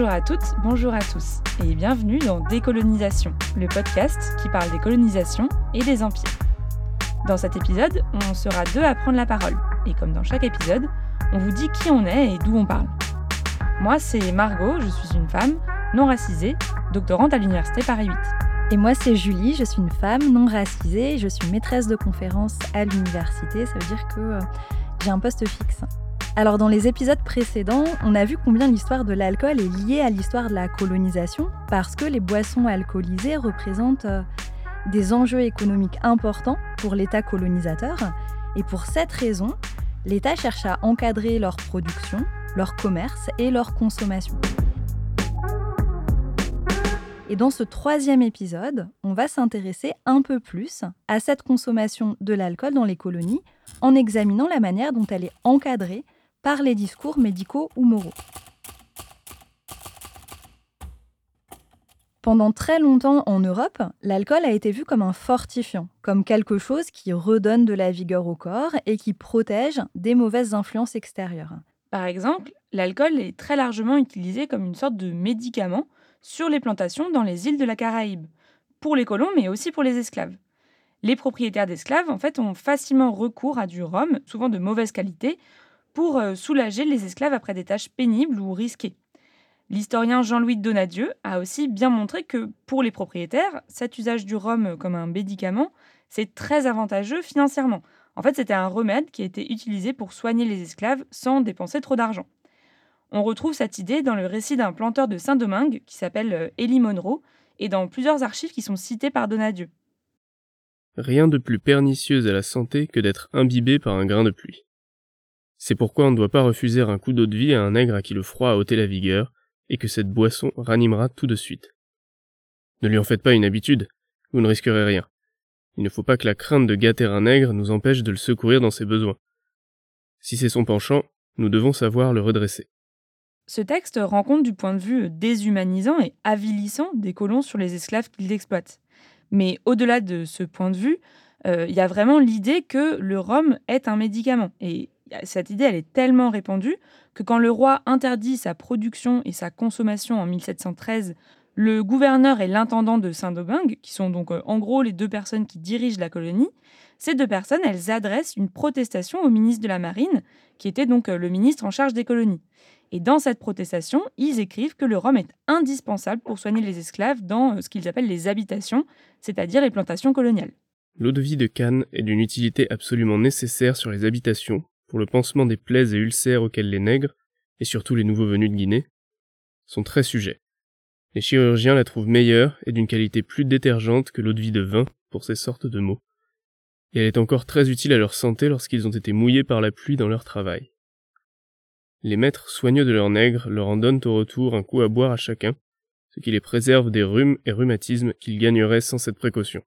Bonjour à toutes, bonjour à tous, et bienvenue dans Décolonisation, le podcast qui parle des colonisations et des empires. Dans cet épisode, on sera deux à prendre la parole, et comme dans chaque épisode, on vous dit qui on est et d'où on parle. Moi, c'est Margot, je suis une femme non racisée, doctorante à l'Université Paris 8. Et moi, c'est Julie, je suis une femme non racisée, je suis maîtresse de conférence à l'université, ça veut dire que euh, j'ai un poste fixe. Alors dans les épisodes précédents, on a vu combien l'histoire de l'alcool est liée à l'histoire de la colonisation, parce que les boissons alcoolisées représentent euh, des enjeux économiques importants pour l'État colonisateur, et pour cette raison, l'État cherche à encadrer leur production, leur commerce et leur consommation. Et dans ce troisième épisode, on va s'intéresser un peu plus à cette consommation de l'alcool dans les colonies en examinant la manière dont elle est encadrée par les discours médicaux ou moraux. Pendant très longtemps en Europe, l'alcool a été vu comme un fortifiant, comme quelque chose qui redonne de la vigueur au corps et qui protège des mauvaises influences extérieures. Par exemple, l'alcool est très largement utilisé comme une sorte de médicament sur les plantations dans les îles de la Caraïbe, pour les colons mais aussi pour les esclaves. Les propriétaires d'esclaves en fait ont facilement recours à du rhum, souvent de mauvaise qualité, pour euh, soulager les esclaves après des tâches pénibles ou risquées. L'historien Jean-Louis Donadieu a aussi bien montré que pour les propriétaires, cet usage du rhum comme un médicament, c'est très avantageux financièrement. En fait, c'était un remède qui était utilisé pour soigner les esclaves sans dépenser trop d'argent. On retrouve cette idée dans le récit d'un planteur de Saint-Domingue qui s'appelle Élie euh, Monroe et dans plusieurs archives qui sont citées par Donadieu. Rien de plus pernicieux à la santé que d'être imbibé par un grain de pluie. C'est pourquoi on ne doit pas refuser un coup d'eau de vie à un nègre à qui le froid a ôté la vigueur, et que cette boisson ranimera tout de suite. Ne lui en faites pas une habitude, vous ne risquerez rien. Il ne faut pas que la crainte de gâter un nègre nous empêche de le secourir dans ses besoins. Si c'est son penchant, nous devons savoir le redresser. Ce texte rend compte du point de vue déshumanisant et avilissant des colons sur les esclaves qu'ils exploitent. Mais au-delà de ce point de vue, euh, il y a vraiment l'idée que le rhum est un médicament. Et cette idée, est tellement répandue que quand le roi interdit sa production et sa consommation en 1713, le gouverneur et l'intendant de Saint-Domingue, qui sont donc euh, en gros les deux personnes qui dirigent la colonie, ces deux personnes, elles adressent une protestation au ministre de la Marine, qui était donc euh, le ministre en charge des colonies. Et dans cette protestation, ils écrivent que le rhum est indispensable pour soigner les esclaves dans euh, ce qu'ils appellent les habitations, c'est-à-dire les plantations coloniales. L'eau de vie de Cannes est d'une utilité absolument nécessaire sur les habitations pour le pansement des plaies et ulcères auxquels les nègres, et surtout les nouveaux venus de Guinée, sont très sujets. Les chirurgiens la trouvent meilleure et d'une qualité plus détergente que l'eau de vie de vin pour ces sortes de maux. Et elle est encore très utile à leur santé lorsqu'ils ont été mouillés par la pluie dans leur travail. Les maîtres soigneux de leurs nègres leur en donnent au retour un coup à boire à chacun, ce qui les préserve des rhumes et rhumatismes qu'ils gagneraient sans cette précaution.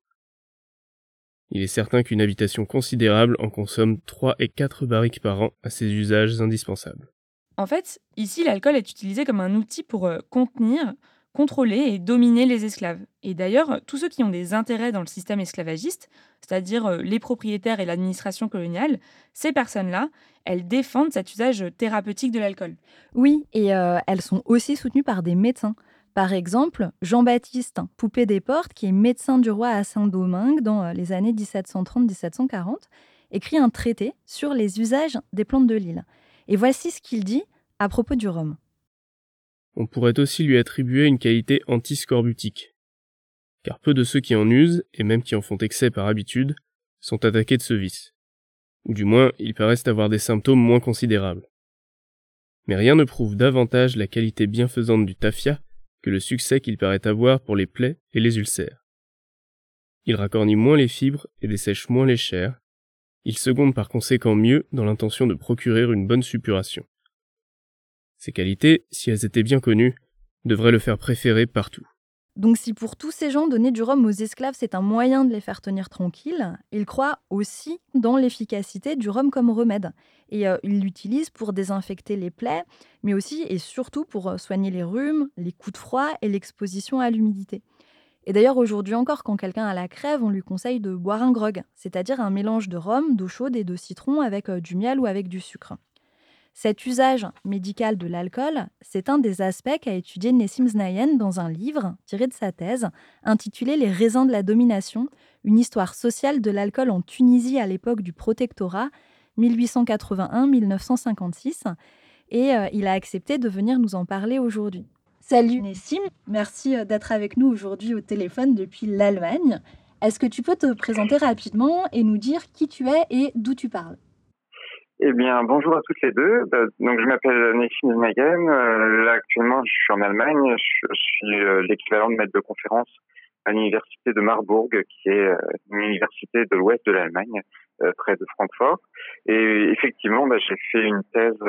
Il est certain qu'une habitation considérable en consomme 3 et 4 barriques par an à ses usages indispensables. En fait, ici, l'alcool est utilisé comme un outil pour euh, contenir, contrôler et dominer les esclaves. Et d'ailleurs, tous ceux qui ont des intérêts dans le système esclavagiste, c'est-à-dire euh, les propriétaires et l'administration coloniale, ces personnes-là, elles défendent cet usage thérapeutique de l'alcool. Oui, et euh, elles sont aussi soutenues par des médecins. Par exemple, Jean-Baptiste Poupée des Portes, qui est médecin du roi à Saint-Domingue dans euh, les années 1730-1740, écrit un traité sur les usages des plantes de l'île. Et voici ce qu'il dit à propos du rhum. On pourrait aussi lui attribuer une qualité antiscorbutique. Car peu de ceux qui en usent, et même qui en font excès par habitude, sont attaqués de ce vice. Ou du moins, ils paraissent avoir des symptômes moins considérables. Mais rien ne prouve davantage la qualité bienfaisante du tafia que le succès qu'il paraît avoir pour les plaies et les ulcères. Il racornit moins les fibres et dessèche moins les chairs. Il seconde par conséquent mieux dans l'intention de procurer une bonne suppuration. Ces qualités, si elles étaient bien connues, devraient le faire préférer partout. Donc si pour tous ces gens donner du rhum aux esclaves c'est un moyen de les faire tenir tranquilles, ils croient aussi dans l'efficacité du rhum comme remède. Et euh, ils l'utilisent pour désinfecter les plaies, mais aussi et surtout pour euh, soigner les rhumes, les coups de froid et l'exposition à l'humidité. Et d'ailleurs aujourd'hui encore, quand quelqu'un a la crève, on lui conseille de boire un grog, c'est-à-dire un mélange de rhum, d'eau chaude et de citron avec euh, du miel ou avec du sucre. Cet usage médical de l'alcool, c'est un des aspects qu'a étudié Nessim Znayen dans un livre tiré de sa thèse intitulé Les raisins de la domination, une histoire sociale de l'alcool en Tunisie à l'époque du protectorat 1881-1956. Et euh, il a accepté de venir nous en parler aujourd'hui. Salut Nessim, merci euh, d'être avec nous aujourd'hui au téléphone depuis l'Allemagne. Est-ce que tu peux te présenter rapidement et nous dire qui tu es et d'où tu parles? Eh bien, bonjour à toutes les deux. Euh, donc, je m'appelle Nessim Magen. Euh, là, actuellement, je suis en Allemagne. Je, suis euh, l'équivalent de maître de conférence à l'université de Marburg, qui est une université de l'ouest de l'Allemagne, près de Francfort. Et effectivement, bah, j'ai fait une thèse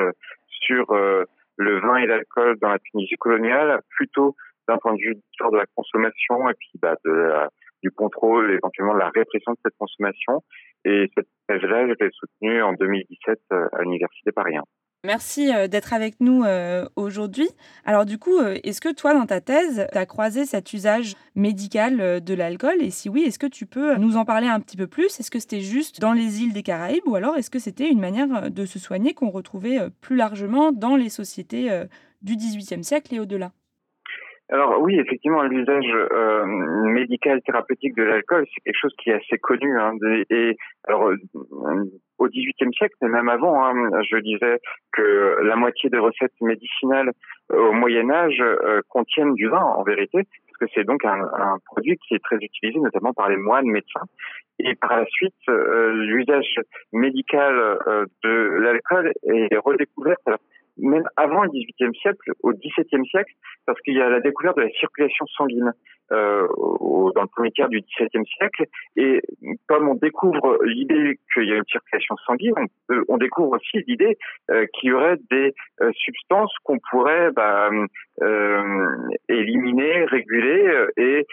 sur le vin et l'alcool dans la Tunisie coloniale, plutôt d'un point de vue de la consommation et puis bah, de la du contrôle, éventuellement de la répression de cette consommation. Et cette thèse-là, je l'ai soutenue en 2017 euh, à l'Université Paris 1. Merci euh, d'être avec nous euh, aujourd'hui. Alors du coup, est-ce que toi, dans ta thèse, tu as croisé cet usage médical de l'alcool? Et si oui, est-ce que tu peux nous en parler un petit peu plus? Est-ce que c'était juste dans les îles des Caraïbes ou alors est-ce que c'était une manière de se soigner qu'on retrouvait plus largement dans les sociétés du XVIIIe siècle et au-delà? Alors oui, effectivement, l'usage euh, médical thérapeutique de l'alcool, c'est quelque chose qui est assez connu. Hein, et alors euh, au XVIIIe siècle, mais même avant, hein, je disais que la moitié des recettes médicinales euh, au Moyen Âge euh, contiennent du vin, en vérité, parce que c'est donc un, un, produit qui est très utilisé, notamment par les moines médecins. Et par la suite, l'usage médical de l'alcool est redécouvert même avant le XVIIIe siècle, au XVIIe siècle, parce qu'il y a la découverte de la circulation sanguine euh, dans le premier tiers du XVIIe siècle. Et comme on découvre l'idée qu'il y a une circulation sanguine, on, on découvre aussi l'idée euh, qu'il y aurait des euh, substances qu'on pourrait bah, euh, éliminer, réguler, euh, et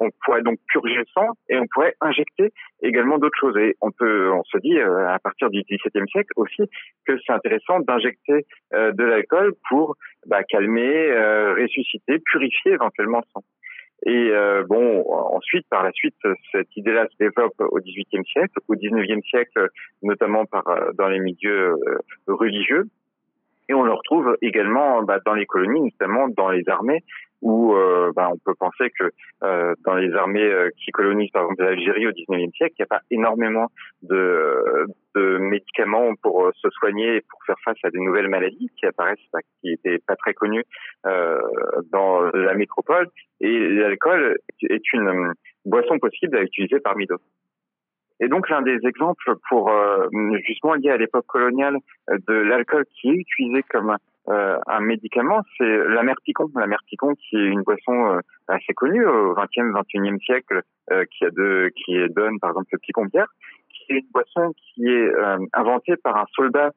on pourrait donc purger le sang et on pourrait injecter également d'autres choses. Et on peut, on se dit à partir du XVIIe siècle aussi que c'est intéressant d'injecter de l'alcool pour bah, calmer, ressusciter, purifier éventuellement le sang. Et euh, bon, ensuite, par la suite, cette idée-là se développe au XVIIIe siècle, au XIXe siècle, notamment par euh, dans les milieux euh, religieux, et on le retrouve également bah, dans les colonies, notamment dans les armées, où euh, bah, on peut penser que euh, dans les armées euh, qui colonisent par exemple l'Algérie au XIXe siècle, il n'y a pas énormément de, de médicaments pour euh, se soigner et pour faire face à des nouvelles maladies qui apparaissent, bah, qui n'étaient pas très connues euh, dans la métropole. Et l'alcool est une boisson possible à utiliser parmi d'autres. Et donc l'un des exemples pour justement lié à l'époque coloniale de l'alcool qui est utilisé comme euh, un médicament, c'est l'amerticon. L'amerticon qui est une boisson euh, assez connue au XXe, XXIe siècle, euh, qui a de, qui donne par exemple le picon-pierre, qui est une boisson qui est inventée par un soldat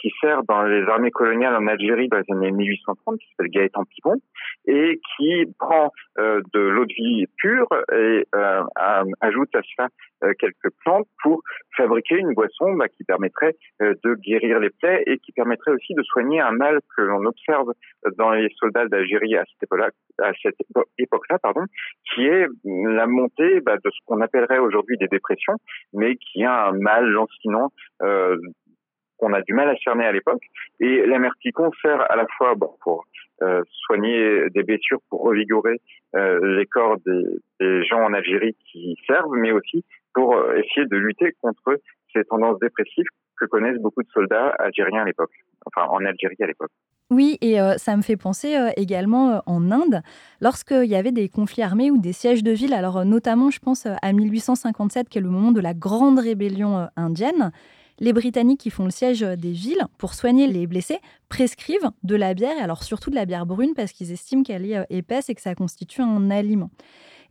qui sert dans les armées coloniales en Algérie dans les années 1830, qui s'appelle Gaëtan Picon, et qui prend de l'eau de vie pure et ajoute à cela quelques plantes pour fabriquer une boisson bah, qui permettrait de guérir les plaies et qui permettrait aussi de soigner un mal que l'on observe dans les soldats d'Algérie à cette époque-là, à cette époque-là, pardon, qui est la montée bah, de ce qu'on appellerait aujourd'hui des dépressions, mais qui a un mal lancinant euh, qu'on a du mal à cerner à l'époque. Et l'amerticon sert à la fois pour euh, soigner des blessures, pour revigorer euh, les corps des, gens en Algérie qui servent, mais aussi pour euh, essayer de lutter contre ces tendances dépressives que connaissent beaucoup de soldats algériens à l'époque, enfin en Algérie à l'époque. Oui, et ça me fait penser également en Inde, lorsqu'il y avait des conflits armés ou des sièges de ville, alors notamment je pense à 1857, qui est le moment de la grande rébellion indienne, les Britanniques qui font le siège des villes pour soigner les blessés prescrivent de la bière, et alors surtout de la bière brune parce qu'ils estiment qu'elle est épaisse et que ça constitue un aliment.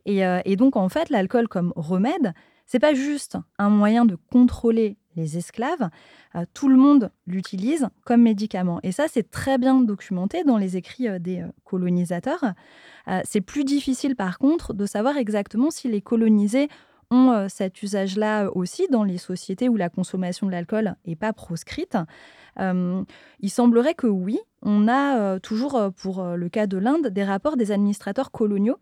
Et, et donc en fait, l'alcool comme remède, c'est pas juste un moyen de contrôler les esclaves, euh, tout le monde l'utilise comme médicament. Et ça, c'est très bien documenté dans les écrits euh, des euh, colonisateurs. c'est plus difficile, par contre, de savoir exactement si les colonisés ont cet usage-là aussi dans les sociétés où la consommation de l'alcool n'est pas proscrite. il semblerait que oui, on a toujours, pour le cas de l'Inde, des rapports des administrateurs coloniaux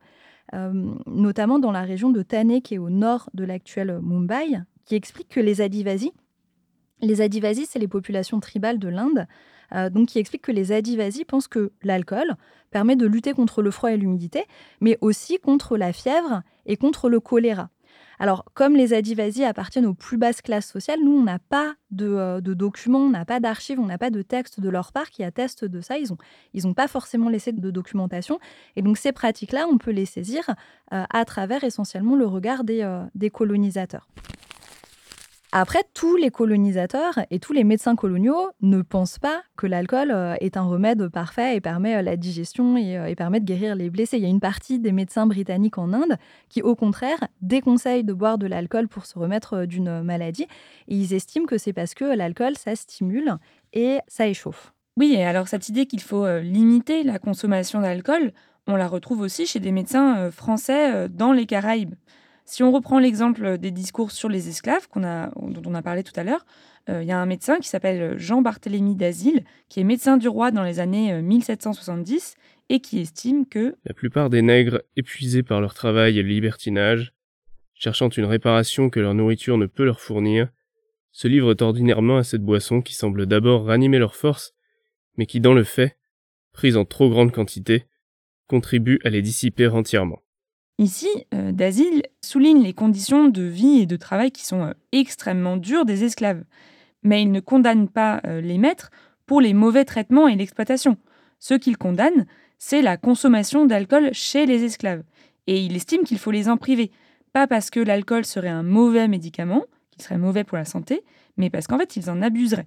notamment dans la région de Thane, qui est au nord de l'actuel Mumbai, qui explique que les Adivasis Les Adivasis, c'est les populations tribales de l'Inde, euh, donc qui expliquent que les Adivasis pensent que l'alcool permet de lutter contre le froid et l'humidité, mais aussi contre la fièvre et contre le choléra. Alors, comme les Adivasis appartiennent aux plus basses classes sociales, nous, on n'a pas de, euh, documents, on n'a pas d'archives, on n'a pas de textes de leur part qui attestent de ça. Ils n'ont pas forcément laissé de documentation. Et donc, ces pratiques-là, on peut les saisir euh, à travers essentiellement le regard des, des colonisateurs. Après, tous les colonisateurs et tous les médecins coloniaux ne pensent pas que l'alcool euh, est un remède parfait et permet euh, la digestion euh, et, permet de guérir les blessés. Il y a une partie des médecins britanniques en Inde qui, au contraire, déconseillent de boire de l'alcool pour se remettre d'une maladie. Et ils estiment que c'est parce que l'alcool, ça stimule et ça échauffe. Oui, et alors cette idée qu'il faut limiter la consommation d'alcool, on la retrouve aussi chez des médecins français dans les Caraïbes. Si on reprend l'exemple des discours sur les esclaves dont on a parlé tout à l'heure, euh, il y a un médecin qui s'appelle Jean-Barthélemy d'Asile, qui est médecin du roi dans les années 1770 euh, et qui estime que la plupart des nègres, épuisés par leur travail et le libertinage, cherchant une réparation que leur nourriture ne peut leur fournir, se livrent ordinairement à cette boisson qui semble d'abord ranimer leur force, mais qui dans le fait, prise en trop grande quantité, contribue à les dissiper entièrement. Ici, euh, souligne les conditions de vie et de travail qui sont euh, extrêmement dures des esclaves, mais il ne condamne pas euh, les maîtres pour les mauvais traitements et l'exploitation. Ce qu'il condamne, c'est la consommation d'alcool chez les esclaves, et il estime qu'il faut les en priver, pas parce que l'alcool serait un mauvais médicament, qu'il serait mauvais pour la santé, mais parce qu'en fait ils en abuseraient.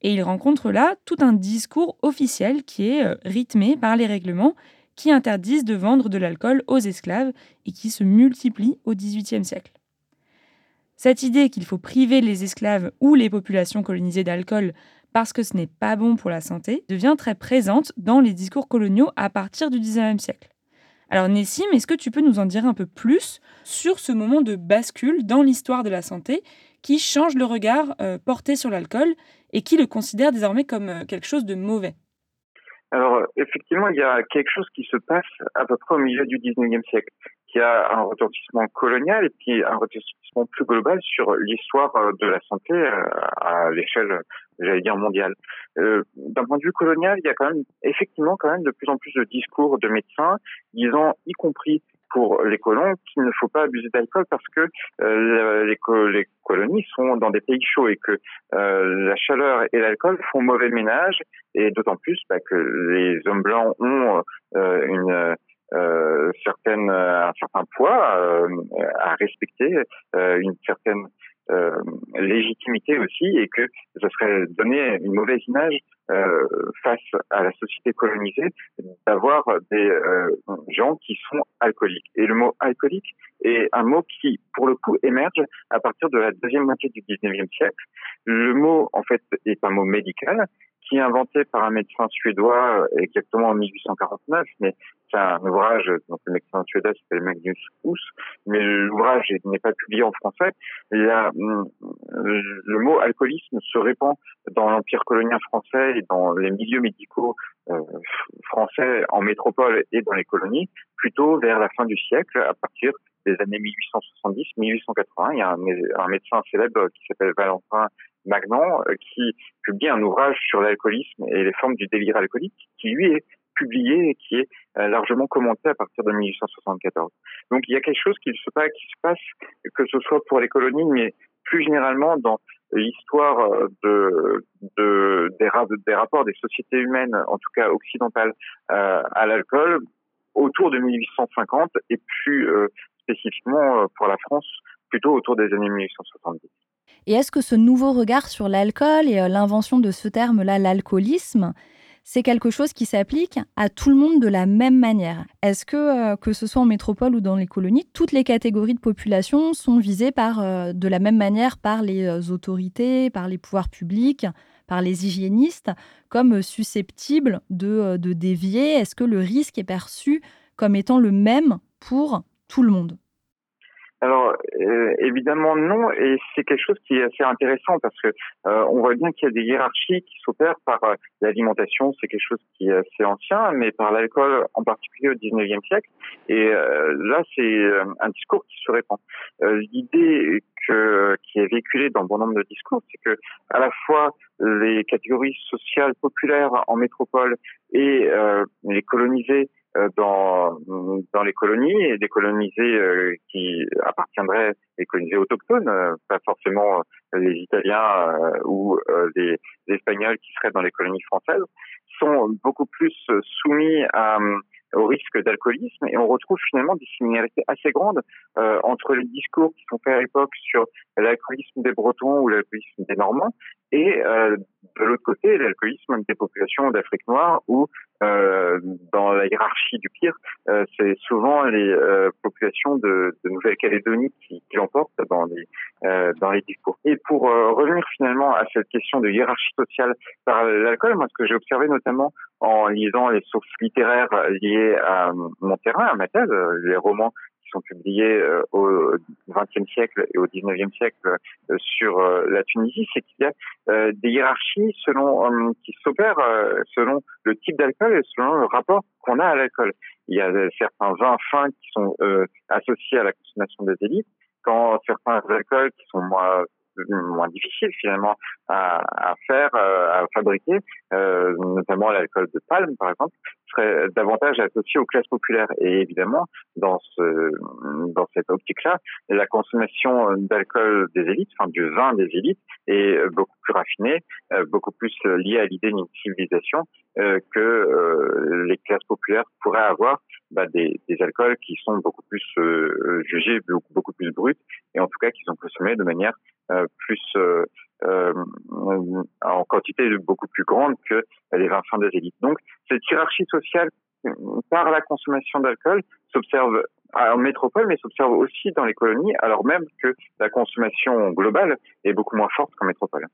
Et il rencontre là tout un discours officiel qui est rythmé par les règlements qui interdisent de vendre de l'alcool aux esclaves et qui se multiplient au XVIIIe siècle. Cette idée qu'il faut priver les esclaves ou les populations colonisées d'alcool parce que ce n'est pas bon pour la santé devient très présente dans les discours coloniaux à partir du XIXe siècle. Alors Nessim, est-ce que tu peux nous en dire un peu plus sur ce moment de bascule dans l'histoire de la santé qui change le regard euh, porté sur l'alcool et qui le considère désormais comme euh, quelque chose de mauvais? Alors, effectivement, il y a quelque chose qui se passe à peu près au milieu du 19e siècle, qui a un retentissement colonial et puis un retentissement plus global sur l'histoire euh, de la santé euh, à l'échelle, j'allais dire, mondiale. Euh, D'un point de vue colonial, il y a quand même, effectivement, quand même de plus en plus de discours de médecins disant, y compris pour les colons qu'il ne faut pas abuser d'alcool parce que euh, les, colonies sont dans des pays chauds et que euh, la chaleur et l'alcool font mauvais ménage et d'autant plus bah, que les hommes blancs ont euh, une certaine, un certain poids à respecter, une certaine euh, légitimité aussi et que ce serait donner une mauvaise image euh, face à la société colonisée d'avoir des euh, gens qui sont alcooliques. Et le mot alcoolique est un mot qui, pour le coup, émerge à partir de la deuxième moitié du 19e siècle. Le mot, en fait, est un mot médical qui est inventé par un médecin suédois euh, exactement en 1849, mais c'est un ouvrage, donc le médecin suédois s'appelle Magnus Huss, mais l'ouvrage n'est pas publié en français. Hum, le mot alcoolisme se répand dans l'empire colonial français et dans les milieux médicaux euh, français en métropole et dans les colonies, plutôt vers la fin du siècle, à partir des années 1870-1880. Il y a un, un, médecin célèbre qui s'appelle Valentin Magnan euh, qui publie un ouvrage sur l'alcoolisme et les formes du délire alcoolique qui lui est publié et qui est euh, largement commenté à partir de 1874. Donc il y a quelque chose qui se passe, qui se passe que ce soit pour les colonies, mais plus généralement dans l'histoire euh, de, de des, rapports des sociétés humaines, en tout cas occidentales, euh, à l'alcool autour de 1850 et plus euh, spécifiquement pour la France plutôt autour des années 1870. Et est-ce que ce nouveau regard sur l'alcool et l'invention de ce terme-là, l'alcoolisme, c'est quelque chose qui s'applique à tout le monde de la même manière? Est-ce que, euh, que ce soit en métropole ou dans les colonies, toutes les catégories de population sont visées euh, de la même manière par les euh, autorités, par les pouvoirs publics, par les hygiénistes, comme susceptibles de, de dévier? Est-ce que le risque est perçu comme étant le même pour tout le monde? Alors euh, évidemment non, et c'est quelque chose qui est assez intéressant parce que euh, on voit bien qu'il y a des hiérarchies qui s'opèrent par euh, l'alimentation, c'est quelque chose qui est assez ancien, mais par l'alcool en particulier au 19e siècle. Et là, c'est un discours qui se répand. L'idée qui est véhiculée dans bon nombre de discours, c'est que à la fois les catégories sociales populaires en métropole et les colonisés dans, dans les colonies et des colonisés euh, qui appartiendraient les colonisés autochtones, euh, pas forcément les Italiens ou les, les, Espagnols qui seraient dans les colonies françaises, sont beaucoup plus soumis à, au risque d'alcoolisme et on retrouve finalement des similarités assez grandes euh, entre les discours qui sont faits à l'époque sur l'alcoolisme des Bretons ou l'alcoolisme des Normands et euh, de l'autre côté l'alcoolisme des populations d'Afrique noire où euh, dans la hiérarchie du pire, euh, c'est souvent les populations de, Nouvelle-Calédonie qui, qui l'emportent dans les dans les discours. Et pour revenir finalement à cette question de hiérarchie sociale par l'alcool, moi ce que j'ai observé notamment en lisant les sources littéraires liées à mon terrain, à ma thèse, les romans sont publiés euh, au XXe siècle et au XIXe siècle euh, sur euh, la Tunisie, c'est qu'il y a des hiérarchies selon qui s'opèrent selon le type d'alcool et selon le rapport qu'on a à l'alcool. Il y a certains vins fins qui sont associés à la consommation des élites, quand certains alcools qui sont moins moins difficile finalement à, faire, euh, à fabriquer, euh, notamment l'alcool de palme par exemple, serait davantage associé aux classes populaires. Et évidemment, dans ce dans cette optique-là, la consommation d'alcool des élites, enfin du vin des élites, est beaucoup plus raffinée, euh, beaucoup plus liée à l'idée d'une civilisation que les classes populaires pourraient avoir bah, des, alcools qui sont beaucoup plus jugés beaucoup, plus bruts et en tout cas qui sont consommés de manière euh, plus euh, euh, en quantité beaucoup plus grande que les vins fins des élites. Donc cette hiérarchie sociale par la consommation d'alcool s'observe en métropole, mais s'observe aussi dans les colonies, alors même que la consommation globale est beaucoup moins forte qu'en métropole.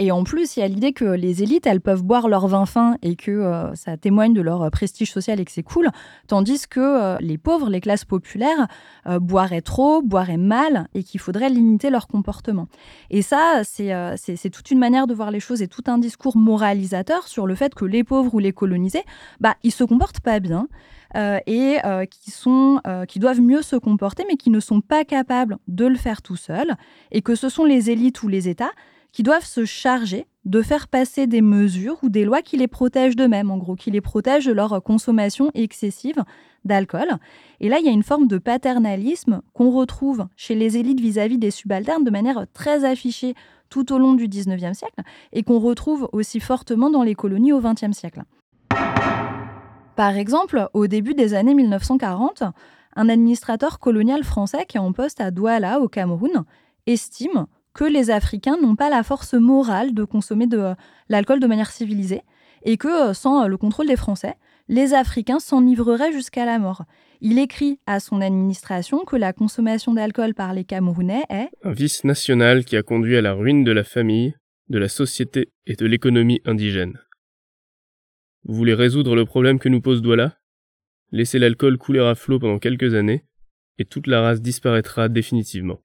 Et en plus, il y a l'idée que les élites, elles peuvent boire leur vin fin et que euh, ça témoigne de leur euh, prestige social et que c'est cool, tandis que euh, les pauvres, les classes populaires, boiraient trop, boiraient mal et qu'il faudrait limiter leur comportement. Et ça, c'est toute une manière de voir les choses et tout un discours moralisateur sur le fait que les pauvres ou les colonisés, bah, ils se comportent pas bien. et qui, sont, qui doivent mieux se comporter, mais qui ne sont pas capables de le faire tout seuls, et que ce sont les élites ou les États qui doivent se charger de faire passer des mesures ou des lois qui les protègent d'eux-mêmes, en gros, qui les protègent de leur consommation excessive d'alcool. Et là, il y a une forme de paternalisme qu'on retrouve chez les élites vis-à-vis des subalternes de manière très affichée tout au long du 19e siècle et qu'on retrouve aussi fortement dans les colonies au 20e siècle. Par exemple, au début des années 1940, un administrateur colonial français qui est en poste à Douala, au Cameroun, estime que les Africains n'ont pas la force morale de consommer de l'alcool de manière civilisée et que euh, sans euh, le contrôle des Français, les Africains s'enivreraient jusqu'à la mort. Il écrit à son administration que la consommation d'alcool par les Camerounais est un vice national qui a conduit à la ruine de la famille, de la société et de l'économie indigène. Vous voulez résoudre le problème que nous pose Douala? Laissez l'alcool couler à flot pendant quelques années, et toute la race disparaîtra définitivement.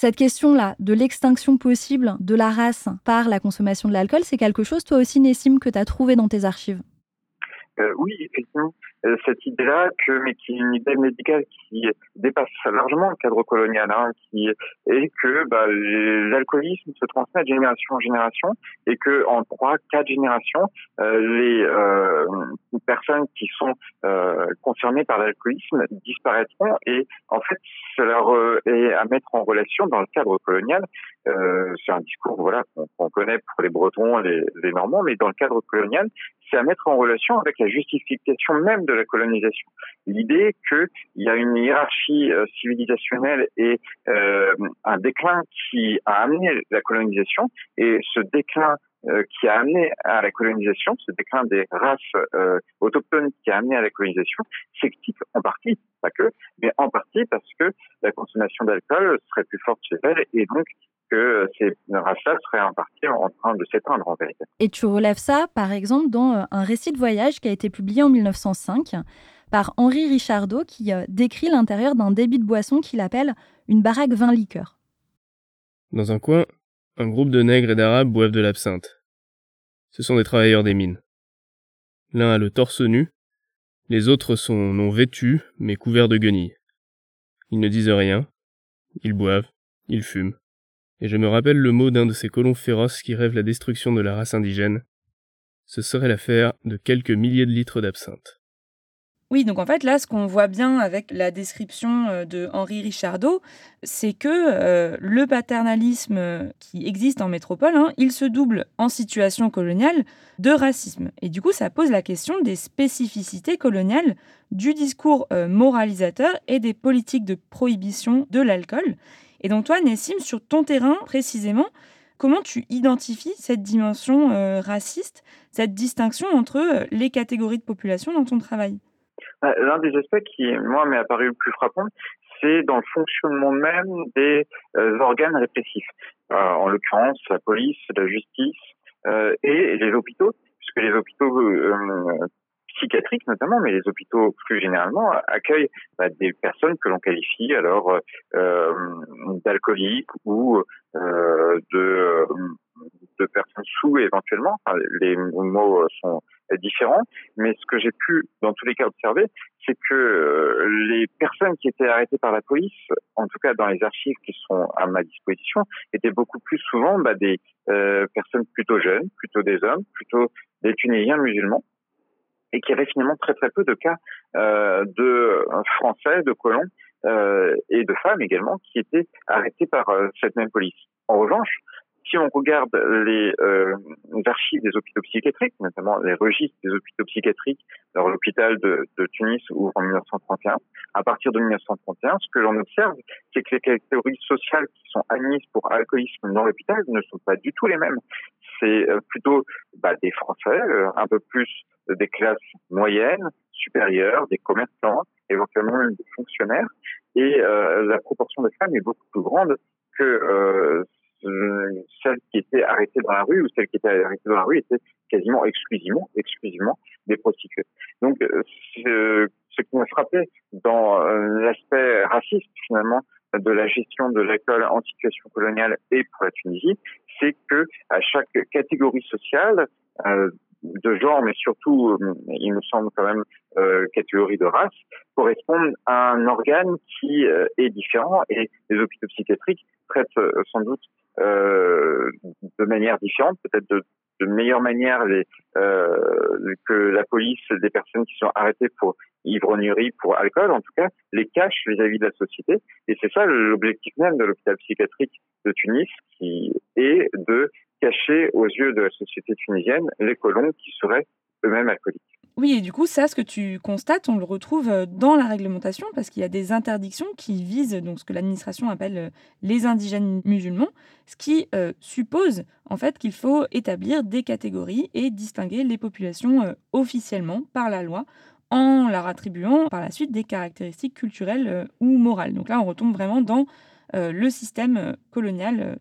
Cette question-là, de l'extinction possible de la race par la consommation de l'alcool, c'est quelque chose, toi aussi, Nessim, que tu as trouvé dans tes archives? Euh, Oui, effectivement. Euh, cette idée-là, mais qui est une idée médicale dépasse largement le cadre colonial, hein, qui est que bah, l'alcoolisme se transmet de génération en génération et que en trois, quatre générations, euh, les euh, personnes qui sont euh, concernées par l'alcoolisme disparaîtront et en fait, cela est à mettre en relation dans le cadre colonial. c'est un discours voilà qu'on connaît pour les Bretons, les, les Normands, mais dans le cadre colonial, c'est à mettre en relation avec la justification même de la colonisation. L'idée qu'il y a une hiérarchie euh, civilisationnelle et euh, un déclin qui a amené la colonisation, et ce déclin euh, qui a amené à la colonisation, ce déclin des races autochtones qui a amené à la colonisation, s'explique en partie, pas que, mais en partie parce que la consommation d'alcool serait plus forte chez elles et donc que ces races-là seraient en partie en train de s'éteindre en vérité. Et tu relèves ça, par exemple, dans un récit de voyage qui a été publié en 1905 par Henri Richardot, qui euh, décrit l'intérieur d'un débit de boisson qu'il appelle une baraque vin liqueur. Dans un coin, un groupe de nègres et d'arabes boivent de l'absinthe. Ce sont des travailleurs des mines. L'un a le torse nu, les autres sont non vêtus, mais couverts de guenilles. Ils ne disent rien, ils boivent, ils fument et je me rappelle le mot d'un de ces colons féroces qui rêvent la destruction de la race indigène. Ce serait l'affaire de quelques milliers de litres d'absinthe. Oui, donc en fait, là, ce qu'on voit bien avec la description euh, de Henri Richardot, c'est que euh, le paternalisme qui existe en métropole, hein, il se double en situation coloniale de racisme. Et du coup, ça pose la question des spécificités coloniales du discours euh, moralisateur et des politiques de prohibition de l'alcool. Et donc toi, Nessim, sur ton terrain précisément, comment tu identifies cette dimension euh, raciste, cette distinction entre euh, les catégories de population dans ton travail? L'un des aspects qui, moi, m'est apparu le plus frappant, c'est dans le fonctionnement même des euh, organes répressifs. en l'occurrence, la police, la justice et les hôpitaux, puisque les hôpitaux psychiatriques notamment, mais les hôpitaux plus généralement accueillent bah, des personnes que l'on qualifie alors euh, d'alcooliques ou euh, de, de personnes sous éventuellement. les mots sont différents, mais ce que j'ai pu dans tous les cas observer, c'est que euh, les personnes qui étaient arrêtées par la police, en tout cas dans les archives qui sont à ma disposition, étaient beaucoup plus souvent bah, des euh, personnes plutôt jeunes, plutôt des hommes, plutôt des Tunisiens musulmans, et qu'il y avait finalement très très peu de cas euh, de Français, de colons euh, et de femmes également qui étaient arrêtés par euh, cette même police. En revanche, si on regarde les, euh, archives des hôpitaux psychiatriques, notamment les registres des hôpitaux psychiatriques, alors l'hôpital de, Tunis ouvre en 1931, à partir de 1931, ce que l'on observe, c'est que les catégories sociales qui sont admises pour alcoolisme dans l'hôpital ne sont pas du tout les mêmes. C'est euh, plutôt bah, des Français, euh, un peu plus des classes moyennes, supérieures, des commerçants, éventuellement des fonctionnaires, et la proportion de femmes est beaucoup plus grande que celles qui étaient arrêtées dans la rue ou celles qui étaient arrêtées dans la rue étaient quasiment exclusivement, exclusivement des prostituées. Donc, euh, ce, ce qui m'a frappé dans euh, l'aspect raciste finalement de la gestion de l'école en situation coloniale et pour la Tunisie, c'est que à chaque catégorie sociale, euh, de genre, mais surtout, euh, il me semble quand même, euh, catégorie de race, correspondent à un organe qui euh, est différent et les hôpitaux psychiatriques traitent euh, sans doute de manière différente, peut-être de, de meilleure manière les, que la police des personnes qui sont arrêtées pour ivrognerie, pour alcool, en tout cas, les cache vis-à-vis de la société. Et c'est ça l'objectif même de l'hôpital psychiatrique de Tunis, qui est de cacher aux yeux de la société tunisienne les colons qui seraient eux-mêmes alcooliques. Oui, et du coup, ça, ce que tu constates, on le retrouve euh, dans la réglementation parce qu'il y a des interdictions qui visent donc ce que l'administration appelle euh, les indigènes musulmans, ce qui euh, suppose en fait qu'il faut établir des catégories et distinguer les populations officiellement par la loi en leur attribuant par la suite des caractéristiques culturelles ou morales. Donc là, on retombe vraiment dans le système colonial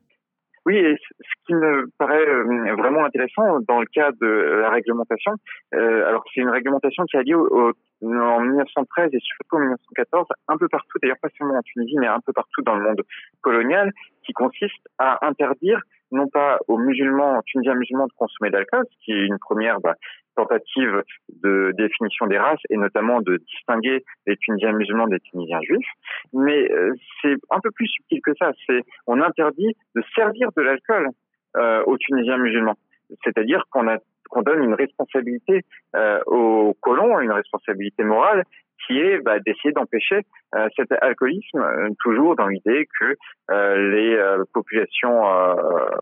oui, et ce qui me paraît euh, vraiment intéressant dans le cas de la réglementation, euh, alors c'est une réglementation qui a lieu au, en 1913 et surtout en 1914, un peu partout, d'ailleurs pas seulement en Tunisie, mais un peu partout dans le monde colonial, qui consiste à interdire non pas aux musulmans, tunisiens musulmans de consommer de l'alcool, ce qui est une première bah, tentative de définition des races et notamment de distinguer les Tunisiens musulmans des Tunisiens juifs. Mais euh, c'est un peu plus subtil que ça. C'est on interdit de servir de l'alcool euh, aux Tunisiens musulmans. C'est-à-dire qu'on a qu'on donne une responsabilité euh, aux colons, une responsabilité morale qui est bah, d'essayer d'empêcher euh, cet alcoolisme, euh, toujours dans l'idée que les populations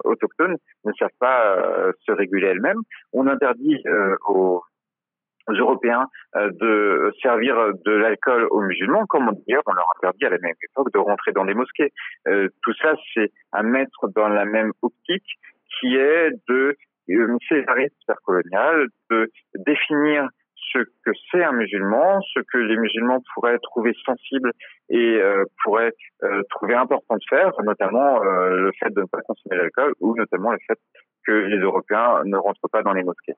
autochtones ne savent pas se réguler elles-mêmes. On interdit aux Européens de servir de l'alcool aux musulmans, comme d'ailleurs on leur interdit à la même époque de rentrer dans les mosquées. tout ça, c'est à mettre dans la même optique qui est de séparer l'histoire coloniale, de définir ce que c'est un musulman, ce que les musulmans pourraient trouver sensible et euh, pourraient euh, trouver important de faire, notamment euh, le fait de ne pas consommer l'alcool ou notamment le fait que les Européens ne rentrent pas dans les mosquées.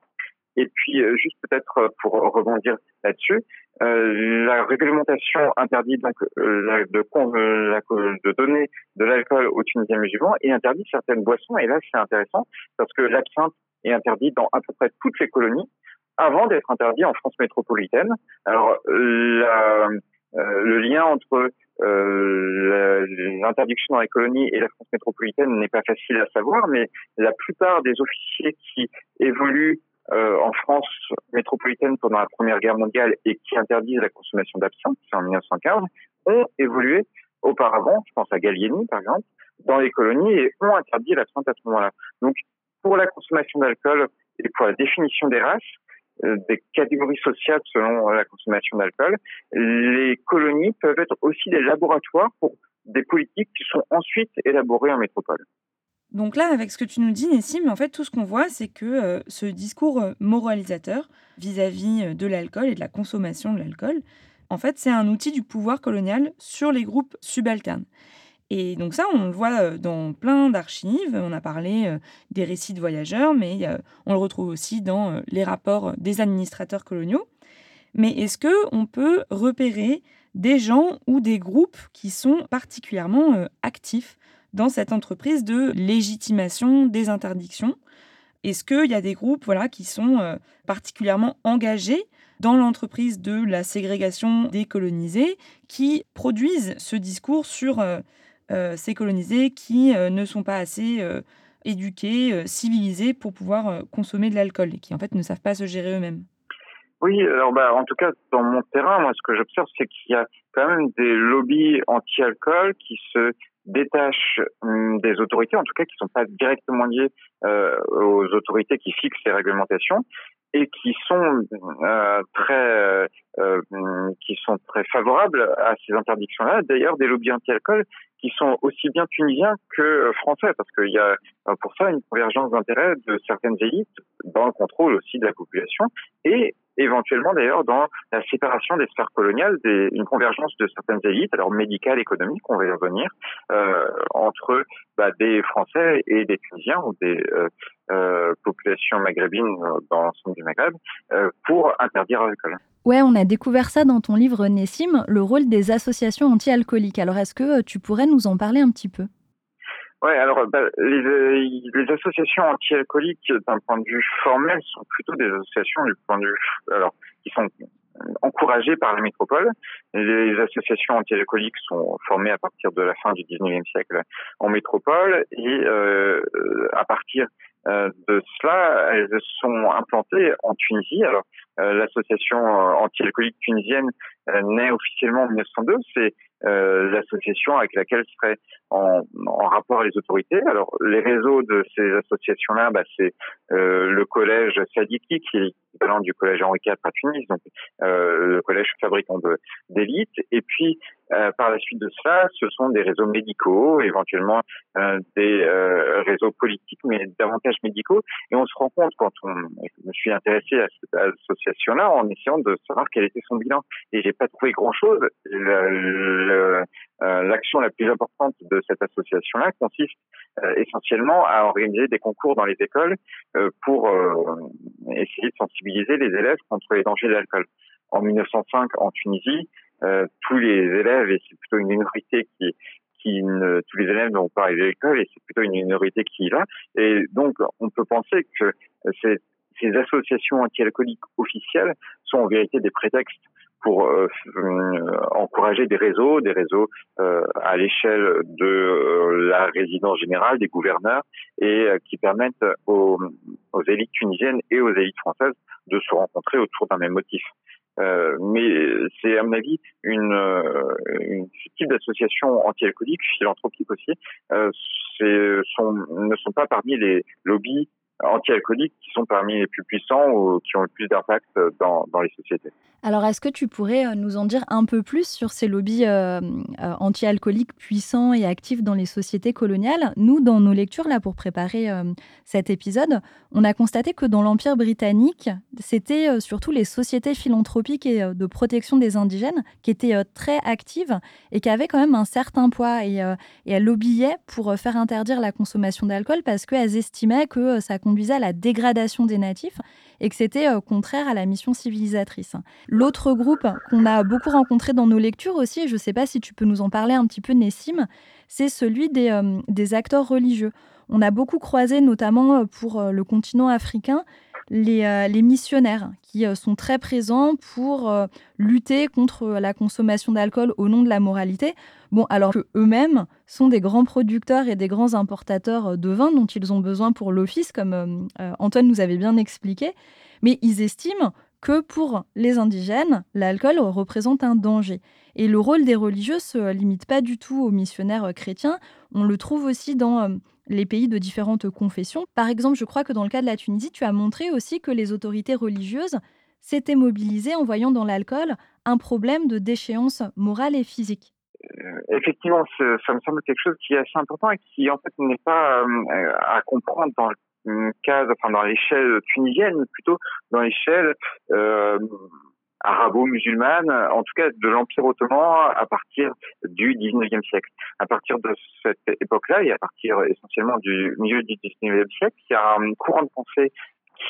Et puis, euh, juste peut-être pour rebondir là-dessus, la réglementation interdit donc de, de, de, donner de l'alcool aux Tunisiens musulmans et interdit certaines boissons. Et là, c'est intéressant parce que l'absinthe est interdit dans à peu près toutes les colonies avant d'être interdit en France métropolitaine. Alors, la, euh, le lien entre euh, l'interdiction dans les colonies et la France métropolitaine n'est pas facile à savoir, mais la plupart des officiers qui évoluent euh, en France métropolitaine pendant la Première Guerre mondiale et qui interdisent la consommation d'absinthe, c'est en 1915, ont évolué auparavant, je pense à Gallieni par exemple, dans les colonies et ont interdit l'absinthe à ce moment-là. Donc, pour la consommation d'alcool et pour la définition des races, euh, des catégories sociales selon la consommation d'alcool. Les colonies peuvent être aussi des laboratoires pour des politiques qui sont ensuite élaborées en métropole. Donc là, avec ce que tu nous dis, Nessim, en fait, tout ce qu'on voit, c'est que euh, ce discours euh, moralisateur vis-à-vis de l'alcool et de la consommation de l'alcool, en fait, c'est un outil du pouvoir colonial sur les groupes subalternes. Et donc ça, on le voit dans plein d'archives. On a parlé des récits de voyageurs, mais on le retrouve aussi dans les rapports des administrateurs coloniaux. Mais est-ce que on peut repérer des gens ou des groupes qui sont particulièrement actifs dans cette entreprise de légitimation des interdictions Est-ce qu'il y a des groupes voilà, qui sont particulièrement engagés dans l'entreprise de la ségrégation des colonisés, qui produisent ce discours sur euh, ces colonisés qui euh, ne sont pas assez euh, éduqués, civilisés pour pouvoir consommer de l'alcool et qui en fait ne savent pas se gérer eux-mêmes? Oui, alors bah, en tout cas, dans mon terrain, moi, ce que j'observe, c'est qu'il y a quand même des lobbies anti-alcool qui se détachent hum, des autorités, en tout cas qui ne sont pas directement liés aux autorités qui fixent les réglementations et qui sont euh, très euh, qui sont très favorables à ces interdictions-là. D'ailleurs, des lobbies anti-alcool qui sont aussi bien tunisiens que français, parce qu'il y a pour ça une convergence d'intérêts de certaines élites dans le contrôle aussi de la population et éventuellement d'ailleurs dans la séparation des sphères coloniales, des, une convergence de certaines élites, alors médicales, économiques, on va y revenir, euh, entre bah, des Français et des Tunisiens ou des euh, euh, populations maghrébines dans l'ensemble du Maghreb pour interdire l'alcool. Ouais, on a découvert ça dans ton livre Nessim, le rôle des associations anti-alcooliques. Alors est-ce que tu pourrais nous en parler un petit peu? Ouais, alors bah, les, les, associations anti-alcooliques, d'un point de vue formel, sont plutôt des associations du point de vue, alors qui sont encouragées par les métropoles. Les associations anti-alcooliques sont formées à partir de la fin du 19e siècle en métropole et euh, à partir euh, de cela, elles sont implantées en Tunisie. Alors, l'association anti-alcoolique tunisienne naît officiellement en 1902. C'est l'association avec laquelle seraient en, en, rapport les autorités. Alors, les réseaux de ces associations-là, bah, c'est le collège Sadiki, qui est l'équivalent du collège Henri IV à Tunis, donc le collège fabricant d'élite. Et puis, euh, par la suite de cela, ce sont des réseaux médicaux, éventuellement euh, des euh, réseaux politiques, mais davantage médicaux. Et on se rend compte quand on, je me suis intéressé à cette en essayant de savoir quel était son bilan. Et j'ai pas trouvé grand-chose. L'action la plus importante de cette association-là consiste essentiellement à organiser des concours dans les écoles pour essayer de sensibiliser les élèves contre les dangers de l'alcool. En 1905, en Tunisie, euh, tous les élèves, et c'est plutôt une minorité qui, qui tous les élèves n'ont pas arrivé à l'école, et c'est plutôt une minorité qui y va. Et donc, on peut penser que ces, ces associations anti-alcooliques officielles sont en vérité des prétextes pour euh, euh, encourager des réseaux, des réseaux euh, à l'échelle de la résidence générale, des gouverneurs, et qui permettent aux, élites tunisiennes et aux élites françaises de se rencontrer autour d'un même motif. Mais c'est à mon avis une, type d'association anti-alcoolique, philanthropique aussi, ne sont pas parmi les lobbies anti-alcooliques qui sont parmi les plus puissants ou qui ont le plus d'impact dans, dans les sociétés. Alors, est-ce que tu pourrais euh, nous en dire un peu plus sur ces lobbies euh, euh, anti-alcooliques puissants et actifs dans les sociétés coloniales? Nous, dans nos lectures, là, pour préparer cet épisode, on a constaté que dans l'Empire britannique, c'était surtout les sociétés philanthropiques et de protection des indigènes qui étaient très actives et qui avaient quand même un certain poids et, et elles lobbyaient pour faire interdire la consommation d'alcool parce qu'elles estimaient que ça conduisait à la dégradation des natifs et que c'était contraire à la mission civilisatrice. L'autre groupe qu'on a beaucoup rencontré dans nos lectures aussi, et je ne sais pas si tu peux nous en parler un petit peu, Nessim, c'est celui des, euh, des, acteurs religieux. On a beaucoup croisé, notamment euh, pour euh, le continent africain, les, les missionnaires qui sont très présents pour lutter contre la consommation d'alcool au nom de la moralité. Bon, alors qu'eux-mêmes sont des grands producteurs et des grands importateurs de vin dont ils ont besoin pour l'office, comme Antoine nous avait bien expliqué, mais ils estiment que pour les indigènes, l'alcool représente un danger. Et le rôle des religieux ne se limite pas du tout aux missionnaires chrétiens, on le trouve aussi dans euh, les pays de différentes confessions. Par exemple, je crois que dans le cas de la Tunisie, tu as montré aussi que les autorités religieuses s'étaient mobilisées en voyant dans l'alcool un problème de déchéance morale et physique. Euh, effectivement, ça me semble quelque chose qui est assez important et qui en fait n'est pas euh, à comprendre dans le case, enfin dans l'échelle tunisienne, plutôt dans l'échelle arabo-musulmane, en tout cas de l'Empire ottoman à partir du 19e siècle. À partir de cette époque-là et à partir essentiellement du milieu du 19e siècle, il y a un courant de pensée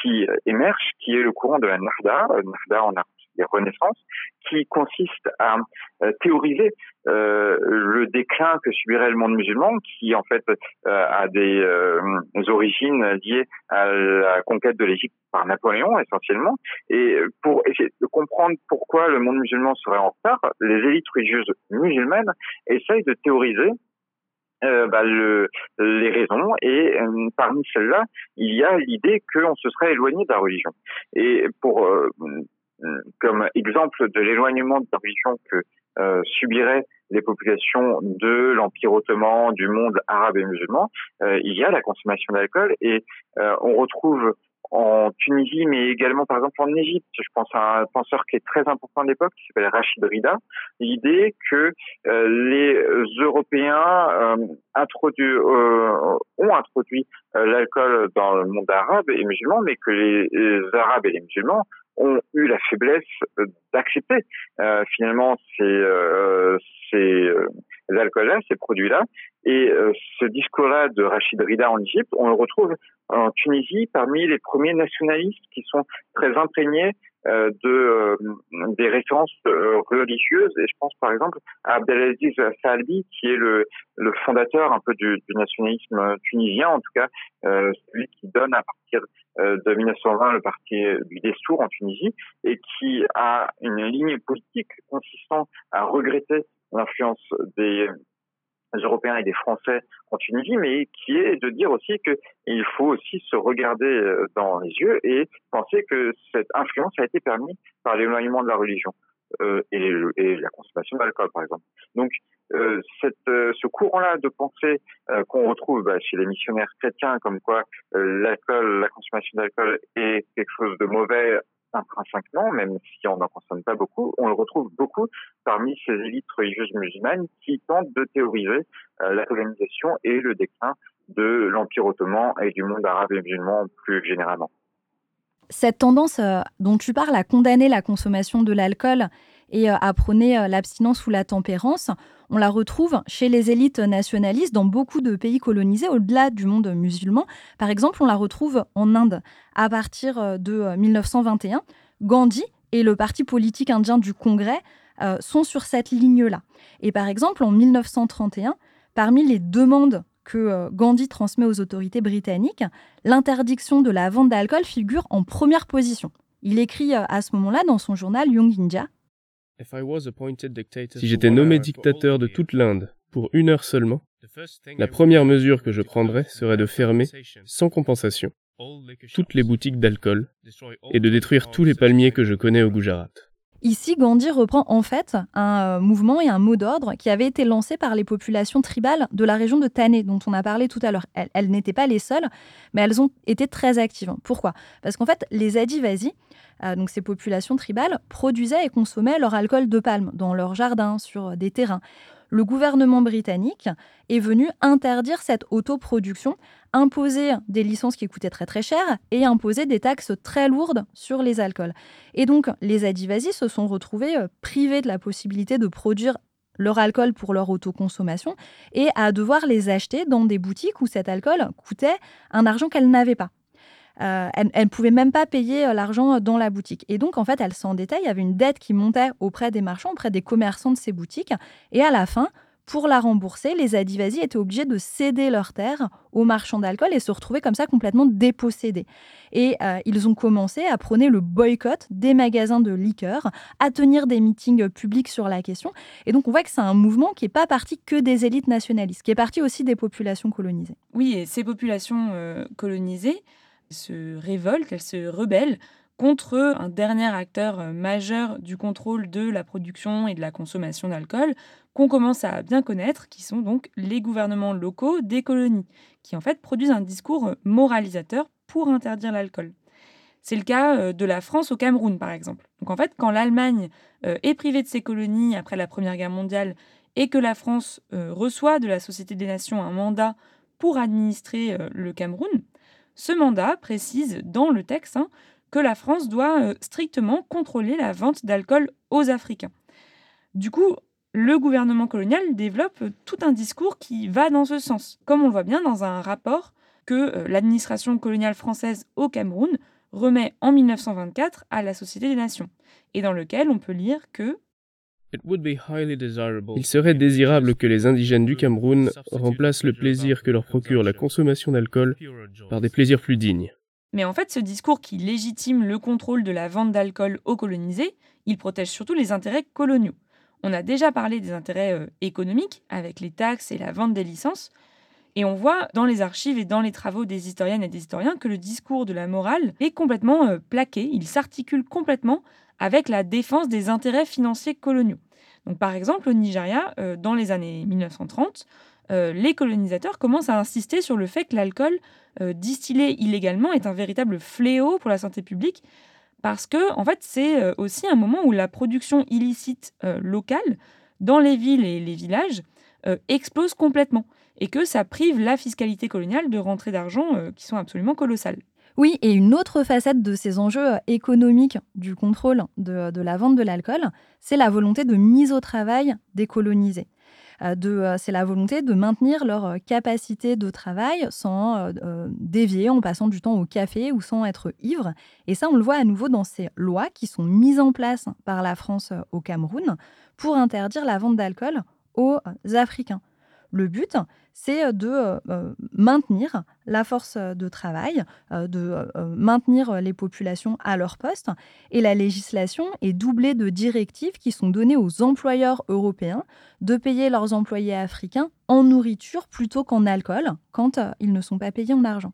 qui émerge, qui est le courant de la Narda, Narda en des renaissances, qui consiste à euh, théoriser euh, le déclin que subirait le monde musulman, qui en fait euh, a des origines liées à la conquête de l'Égypte par Napoléon essentiellement. Et pour essayer de comprendre pourquoi le monde musulman serait en retard, les élites religieuses musulmanes essayent de théoriser bah, le, les raisons et parmi celles-là, il y a l'idée qu'on se serait éloigné de la religion. Et pour comme exemple de l'éloignement de religion que euh, subiraient les populations de l'Empire ottoman, du monde arabe et musulman, euh, il y a la consommation d'alcool et on retrouve en Tunisie, mais également par exemple en Égypte. Je pense à un penseur qui est très important à l'époque, qui s'appelle Rachid Rida. L'idée que les Européens euh, introduit, ont introduit l'alcool dans le monde arabe et musulman, mais que les Arabes et les musulmans ont eu la faiblesse euh, d'accepter euh, finalement ces, euh, ces euh, alcools-là, ces produits-là. Et ce discours-là de Rachid Rida en Égypte, on le retrouve en Tunisie parmi les premiers nationalistes qui sont très imprégnés de des références religieuses et je pense par exemple à Abdelaziz Saalbi qui est le, le fondateur un peu du, du nationalisme tunisien en tout cas celui qui donne à partir euh, de 1920, le parti du Destour en Tunisie, et qui a une ligne politique consistant à regretter l'influence des Européens et des Français en Tunisie, mais qui est de dire aussi qu'il faut aussi se regarder euh, dans les yeux et penser que cette influence a été permise par l'éloignement de la religion euh, et, et, la consommation d'alcool, par exemple. Donc, euh, cette, euh, ce courant-là de pensée euh, qu'on retrouve bah, chez les missionnaires chrétiens, comme quoi l'alcool, la consommation d'alcool est quelque chose de mauvais intrinsèquement, même si on n'en consomme pas beaucoup, on le retrouve beaucoup parmi ces élites religieuses musulmanes qui tentent de théoriser la colonisation et le déclin de l'Empire ottoman et du monde arabe et musulman plus généralement. Cette tendance dont tu parles à condamner la consommation de l'alcool et à prôner l'abstinence ou la tempérance, on la retrouve chez les élites nationalistes dans beaucoup de pays colonisés au-delà du monde musulman. Par exemple, on la retrouve en Inde à partir euh, de 1921. Euh, Gandhi et le parti politique indien du Congrès euh, sont sur cette ligne-là. Et par exemple, en 1931, parmi les demandes que Gandhi transmet aux autorités britanniques, l'interdiction de la vente d'alcool figure en première position. Il écrit à ce moment-là dans son journal Young India si j'étais nommé dictateur de toute l'Inde pour une heure seulement, la première mesure que je prendrais serait de fermer, sans compensation, toutes les boutiques d'alcool et de détruire tous les palmiers que je connais au Gujarat. Ici, Gandhi reprend en fait un euh, mouvement et un mot d'ordre qui avait été lancé par les populations tribales de la région de Thane, dont on a parlé tout à l'heure. Elles, n'étaient pas les seules, mais elles ont été très actives. Pourquoi? Parce qu'en fait, les Adivasi, euh, donc ces populations tribales, produisaient et consommaient leur alcool de palme dans leurs jardins, sur des terrains le gouvernement britannique est venu interdire cette autoproduction, imposer des licences qui coûtaient très très cher et imposer des taxes très lourdes sur les alcools. Et donc les Adivasi se sont retrouvés euh, privés de la possibilité de produire leur alcool pour leur autoconsommation et à devoir les acheter dans des boutiques où cet alcool coûtait un argent qu'elles n'avaient pas. Euh, elle ne pouvait même pas payer euh, l'argent dans la boutique. Et donc, en fait, elle s'endettait. Il y avait une dette qui montait auprès des marchands, auprès des commerçants de ces boutiques. Et à la fin, pour la rembourser, les Adivasi étaient obligés de céder leurs terres aux marchands d'alcool et se retrouver comme ça complètement dépossédés. Et euh, ils ont commencé à prôner le boycott des magasins de liqueurs, à tenir des meetings publics sur la question. Et donc on voit que c'est un mouvement qui n'est pas parti que des élites nationalistes, qui est parti aussi des populations colonisées. Oui, et ces populations colonisées, se révolte, elle se rebelle contre un dernier acteur euh, majeur du contrôle de la production et de la consommation d'alcool qu'on commence à bien connaître, qui sont donc les gouvernements locaux des colonies, qui en fait produisent un discours moralisateur pour interdire l'alcool. C'est le cas euh, de la France au Cameroun, par exemple. Donc en fait, quand l'Allemagne euh, est privée de ses colonies après la Première Guerre mondiale et que la France reçoit de la Société des Nations un mandat pour administrer le Cameroun, ce mandat précise dans le texte hein, que la France doit euh, strictement contrôler la vente d'alcool aux Africains. Du coup, le gouvernement colonial développe tout un discours qui va dans ce sens, comme on le voit bien dans un rapport que euh, l'administration coloniale française au Cameroun remet en 1924 à la Société des Nations, et dans lequel on peut lire que il serait désirable que les indigènes du Cameroun remplacent le plaisir que leur procure la consommation d'alcool par des plaisirs plus dignes. Mais en fait, ce discours qui légitime le contrôle de la vente d'alcool aux colonisés, il protège surtout les intérêts coloniaux. On a déjà parlé des intérêts euh, économiques avec les taxes et la vente des licences, et on voit dans les archives et dans les travaux des historiennes et des historiens que le discours de la morale est complètement euh, plaqué, il s'articule complètement avec la défense des intérêts financiers coloniaux. Donc, par exemple, au Nigeria, euh, dans les années 1930, euh, les colonisateurs commencent à insister sur le fait que l'alcool euh, distillé illégalement est un véritable fléau pour la santé publique, parce que, en fait, c'est aussi un moment où la production illicite locale dans les villes et les villages explose complètement, et que ça prive la fiscalité coloniale de rentrées d'argent qui sont absolument colossales. Oui, et une autre facette de ces enjeux euh, économiques du contrôle de, la vente de l'alcool, c'est la volonté de mise au travail des colonisés. Euh, euh, c'est la volonté de maintenir leur capacité de travail sans dévier en passant du temps au café ou sans être ivre. Et ça, on le voit à nouveau dans ces lois qui sont mises en place par la France au Cameroun pour interdire la vente d'alcool aux Africains. Le but, c'est de maintenir la force de travail, de maintenir les populations à leur poste. Et la législation est doublée de directives qui sont données aux employeurs européens de payer leurs employés africains en nourriture plutôt qu'en alcool quand ils ne sont pas payés en argent.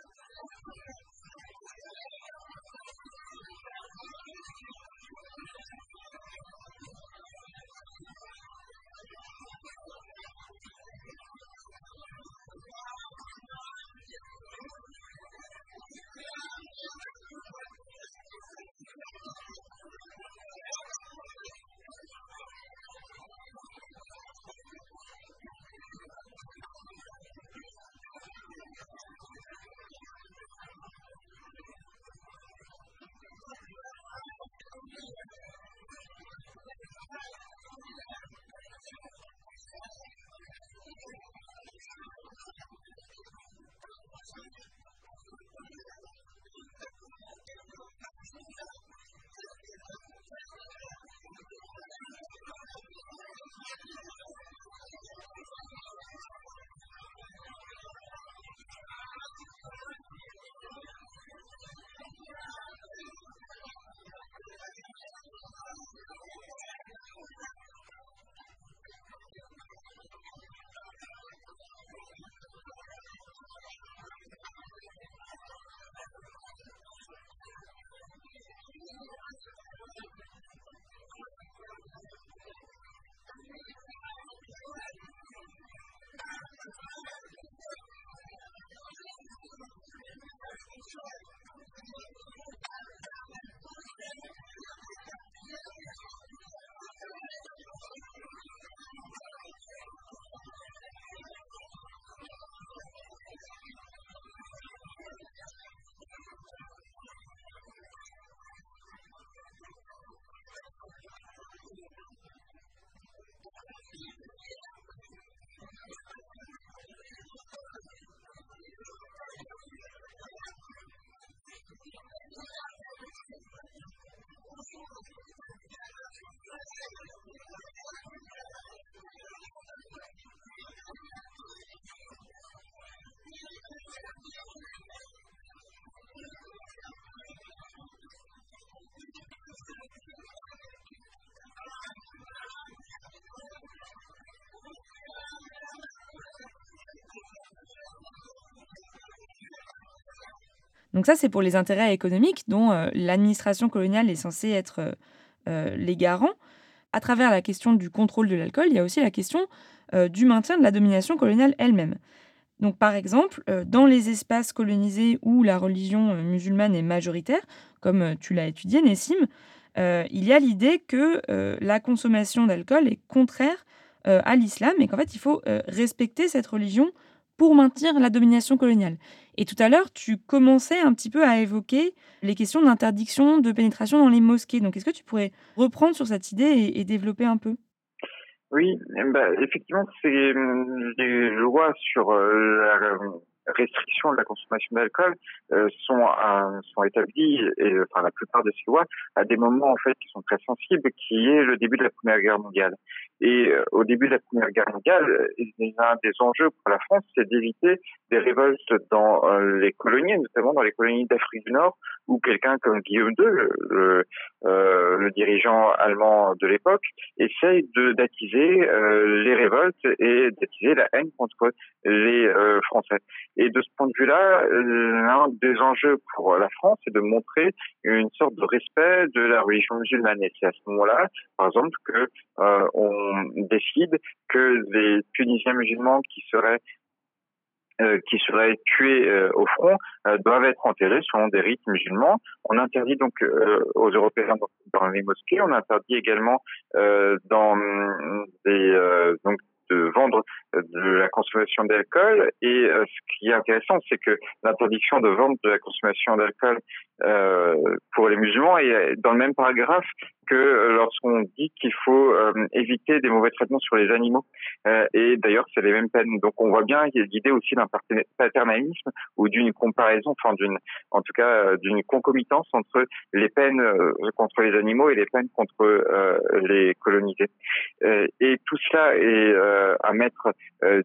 Donc ça, c'est pour les intérêts économiques dont euh, l'administration coloniale est censée être euh, euh, les garants. À travers la question du contrôle de l'alcool, il y a aussi la question du maintien de la domination coloniale elle-même. Donc par exemple, dans les espaces colonisés où la religion musulmane est majoritaire, comme tu l'as étudié, Nessim, il y a l'idée que la consommation d'alcool est contraire à l'islam et qu'en fait il faut respecter cette religion pour maintenir la domination coloniale. Et tout à l'heure, tu commençais un petit peu à évoquer les questions d'interdiction de pénétration dans les mosquées. Donc, est-ce que tu pourrais reprendre sur cette idée et, développer un peu? Oui, bah, effectivement, c'est les lois sur euh, la restriction de la consommation d'alcool euh, sont sont établies et enfin la plupart de ces lois à des moments en fait qui sont très sensibles qui est le début de la première guerre mondiale et euh, au début de la Première Guerre mondiale, un des enjeux pour la France, c'est d'éviter des révoltes dans euh, les colonies, notamment dans les colonies d'Afrique du Nord, où quelqu'un comme Guillaume II, le, euh, le dirigeant allemand de l'époque, essaye de d'attiser euh, les révoltes et d'attiser la haine contre les euh, Français. Et de ce point de vue-là, l'un des enjeux pour la France, c'est de montrer une sorte de respect de la religion musulmane. Et c'est à ce moment-là, par exemple, que on décide que les Tunisiens musulmans qui seraient euh, qui seraient tués euh, au front euh, doivent être enterrés selon des rites musulmans. On interdit donc aux Européens dans, les mosquées, on interdit également dans des donc de vendre de la consommation d'alcool. Et ce qui est intéressant, c'est que l'interdiction de vente de la consommation d'alcool pour les musulmans est dans le même paragraphe que lorsqu'on dit qu'il faut éviter des mauvais traitements sur les animaux. et d'ailleurs, c'est les mêmes peines. Donc on voit bien qu'il y a l'idée aussi d'un paternalisme ou d'une comparaison, enfin d'une, en tout cas d'une concomitance entre les peines contre les animaux et les peines contre les colonisés. et tout cela est à mettre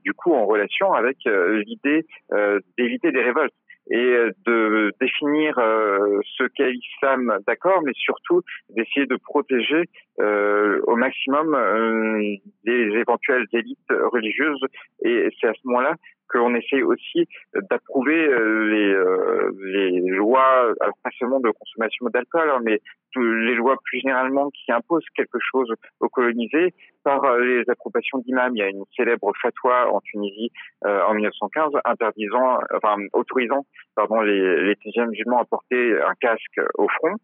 du coup en relation avec l'idée d'éviter des révoltes et euh, de définir euh, ce qu'est l'islam, d'accord, mais surtout d'essayer de protéger euh, au maximum des éventuelles élites religieuses. Et c'est à ce moment-là qu'on essaie aussi d'approuver les, les lois, alors pas seulement de consommation d'alcool, hein, mais les lois plus généralement qui imposent quelque chose aux colonisés par les approbations d'imams. Il y a une célèbre fatwa en Tunisie en 1915 interdisant, enfin autorisant, pardon, les, les musulmans à porter un casque au front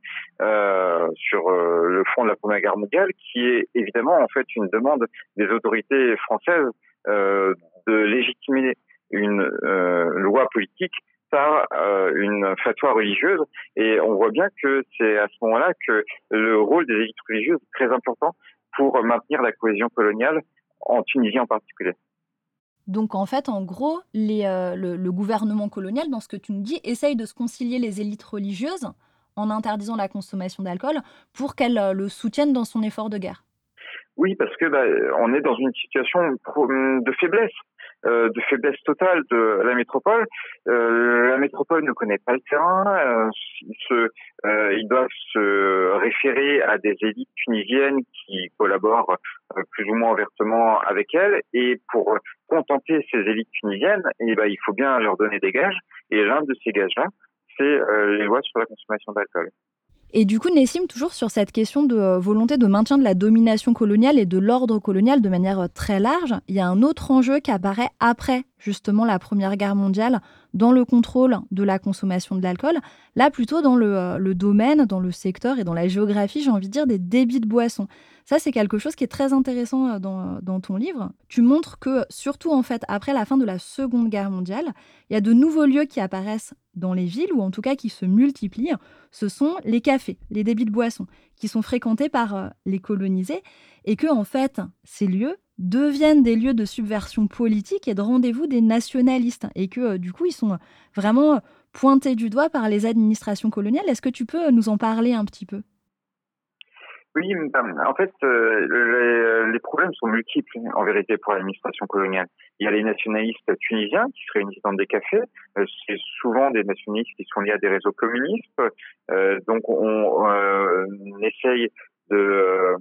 euh, sur le front de la Première Guerre qui est évidemment en fait une demande des autorités françaises euh, de légitimer une euh, loi politique par euh, une fatwa religieuse et on voit bien que c'est à ce moment-là que le rôle des élites religieuses est très important pour maintenir la cohésion coloniale en Tunisie en particulier. Donc en fait, en gros, les, le, le, gouvernement colonial, dans ce que tu nous dis, essaye de se concilier les élites religieuses en interdisant la consommation d'alcool pour qu'elle euh, le soutienne dans son effort de guerre Oui, parce que bah, on est dans une situation de faiblesse. Euh, de faiblesse totale de la métropole. Euh, la métropole ne connaît pas le terrain. Euh, ils, se, euh, ils doivent se référer à des élites tunisiennes qui collaborent plus ou moins ouvertement avec elles. Et pour contenter ces élites tunisiennes, eh ben, il faut bien leur donner des gages. Et l'un de ces gages-là, c'est euh, les lois sur la consommation d'alcool. Et du coup, Nessim, toujours sur cette question de euh, volonté de maintien de la domination coloniale et de l'ordre colonial de manière euh, très large, il y a un autre enjeu qui apparaît après justement la Première Guerre mondiale dans le contrôle de la consommation de l'alcool, là plutôt dans le, le, domaine, dans le secteur et dans la géographie, j'ai envie de dire, des débits de boissons. Ça, c'est quelque chose qui est très intéressant dans, dans, ton livre. Tu montres que, surtout en fait, après la fin de la Seconde Guerre mondiale, il y a de nouveaux lieux qui apparaissent dans les villes, ou en tout cas qui se multiplient, ce sont les cafés, les débits de boissons, qui sont fréquentés par euh, les colonisés, et que en fait, ces lieux deviennent des lieux de subversion politique et de rendez-vous des nationalistes, et que euh, du coup, ils sont vraiment pointés du doigt par les administrations coloniales. Est-ce que tu peux nous en parler un petit peu? Oui, en fait, euh, les, problèmes sont multiples en vérité pour l'administration coloniale. Il y a les nationalistes tunisiens qui se réunissent dans des cafés. Euh, c'est souvent des nationalistes qui sont liés à des réseaux communistes. Euh, donc, on, on essaye de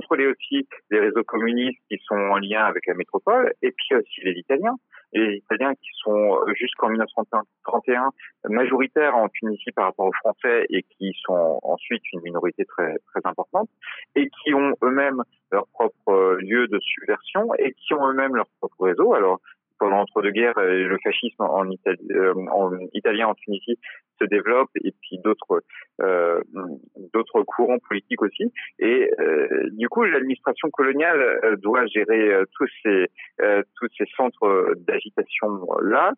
contrôler aussi les réseaux communistes qui sont en lien avec la métropole, et puis aussi les Italiens les Italiens qui sont euh, jusqu'en 1931 majoritaires en Tunisie par rapport aux Français et qui sont ensuite une minorité très très importante et qui ont eux-mêmes leur propre euh, lieu de subversion et qui ont eux-mêmes leur propre réseau. Alors pendant l'entre-deux-guerres, euh, le fascisme en, Italie, en italien en Tunisie se développe et puis d'autres euh, courants politiques aussi. Et euh, du coup, l'administration coloniale euh, doit gérer tous ces tous ces centres d'agitation là,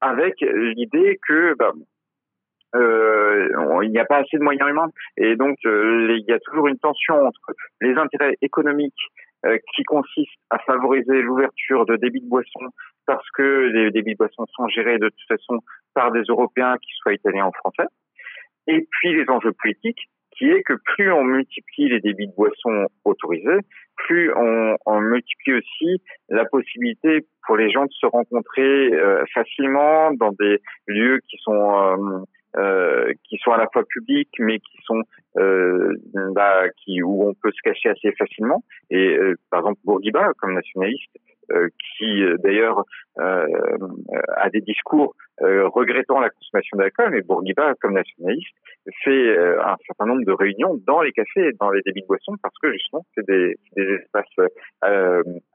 avec l'idée que bah, il n'y a pas assez de moyens humains et donc il y a toujours une tension entre les intérêts économiques qui consistent à favoriser l'ouverture de débits de boissons parce que les débits de boissons sont gérés de toute façon par des Européens, qui soient italiens ou français. Et puis les enjeux politiques, qui est que plus on multiplie les débits de boissons autorisés, plus on, multiplie aussi la possibilité pour les gens de se rencontrer euh, facilement dans des lieux qui sont euh, euh, qui sont à la fois publics mais qui sont euh, bah, qui où on peut se cacher assez facilement et euh, par exemple Bourguiba comme nationaliste euh, qui euh, d'ailleurs euh, a des discours regrettant la consommation d'alcool, mais Bourguiba, comme nationaliste, fait un certain nombre de réunions dans les cafés et dans les débits de boissons parce que justement c'est des, des, espaces